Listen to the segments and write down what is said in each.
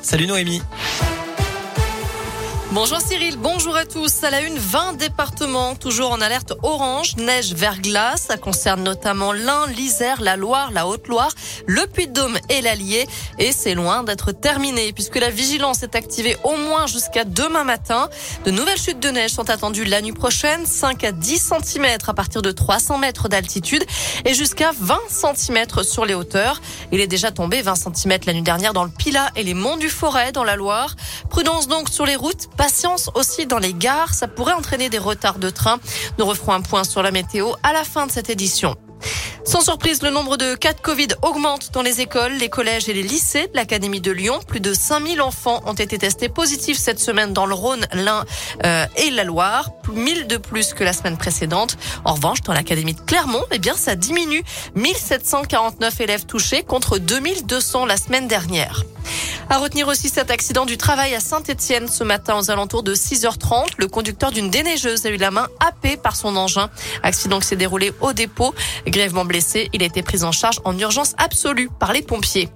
Salut Noémie. Bonjour Cyril, bonjour à tous. À la une, 20 départements toujours en alerte orange, neige, verglas. Ça concerne notamment l'Ain, l'Isère, la Loire, la Haute-Loire, le Puy-de-Dôme et l'Allier. Et c'est loin d'être terminé puisque la vigilance est activée au moins jusqu'à demain matin. De nouvelles chutes de neige sont attendues la nuit prochaine, 5 à 10 cm à partir de 300 mètres d'altitude et jusqu'à 20 cm sur les hauteurs. Il est déjà tombé 20 cm la nuit dernière dans le Pilat et les monts du Forêt dans la Loire. Prudence donc sur les routes Patience aussi dans les gares, ça pourrait entraîner des retards de train. Nous referons un point sur la météo à la fin de cette édition. Sans surprise, le nombre de cas de Covid augmente dans les écoles, les collèges et les lycées de l'Académie de Lyon. Plus de 5000 enfants ont été testés positifs cette semaine dans le Rhône, l'Ain euh, et la Loire. 1000 de plus que la semaine précédente. En revanche, dans l'Académie de Clermont, eh bien, ça diminue. 1749 élèves touchés contre 2200 la semaine dernière. À retenir aussi cet accident du travail à Saint-Etienne ce matin aux alentours de 6h30. Le conducteur d'une déneigeuse a eu la main happée par son engin. Accident qui s'est déroulé au dépôt. Grièvement blessé, il a été pris en charge en urgence absolue par les pompiers.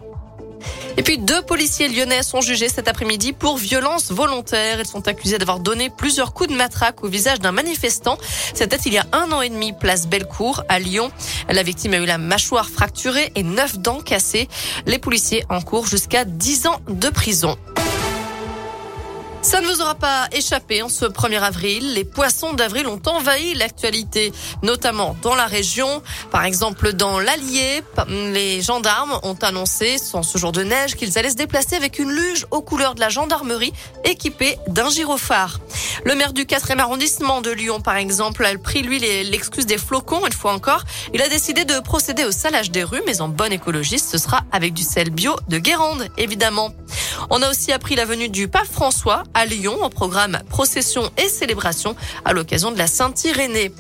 Et puis deux policiers lyonnais sont jugés cet après-midi pour violence volontaire. Ils sont accusés d'avoir donné plusieurs coups de matraque au visage d'un manifestant. C'était il y a un an et demi, place Bellecour, à Lyon. La victime a eu la mâchoire fracturée et neuf dents cassées. Les policiers encourent jusqu'à 10 ans de prison. Ça ne vous aura pas échappé en ce 1er avril. Les poissons d'avril ont envahi l'actualité, notamment dans la région. Par exemple, dans l'Allier, les gendarmes ont annoncé, sans ce jour de neige, qu'ils allaient se déplacer avec une luge aux couleurs de la gendarmerie équipée d'un gyrophare. Le maire du 4e arrondissement de Lyon, par exemple, a pris, lui, l'excuse des flocons, une fois encore. Il a décidé de procéder au salage des rues, mais en bon écologiste, ce sera avec du sel bio de Guérande, évidemment. On a aussi appris la venue du pape François à Lyon au programme procession et célébration à l'occasion de la Saint-Irénée.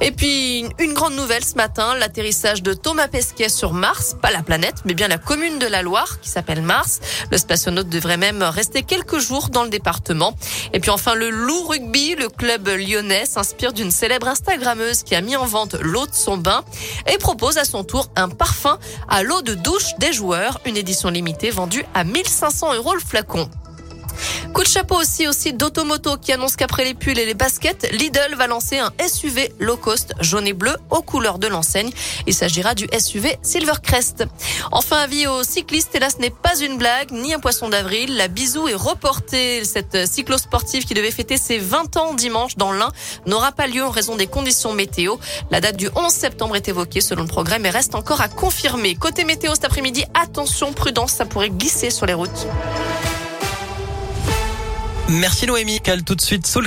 Et puis, une grande nouvelle ce matin, l'atterrissage de Thomas Pesquet sur Mars, pas la planète, mais bien la commune de la Loire qui s'appelle Mars. Le spationaute devrait même rester quelques jours dans le département. Et puis enfin, le Loup Rugby, le club lyonnais s'inspire d'une célèbre Instagrammeuse qui a mis en vente l'eau de son bain et propose à son tour un parfum à l'eau de douche des joueurs, une édition limitée vendue à 1500 euros le flacon. Coup de chapeau aussi au site d'Automoto qui annonce qu'après les pulls et les baskets, Lidl va lancer un SUV low cost jaune et bleu aux couleurs de l'enseigne. Il s'agira du SUV Silvercrest. Enfin, avis aux cyclistes, et là ce n'est pas une blague ni un poisson d'avril. La bisou est reportée. Cette cyclosportive qui devait fêter ses 20 ans dimanche dans l'Ain n'aura pas lieu en raison des conditions météo. La date du 11 septembre est évoquée selon le programme et reste encore à confirmer. Côté météo cet après-midi, attention, prudence, ça pourrait glisser sur les routes. Merci Noémie. Cale tout de suite sous le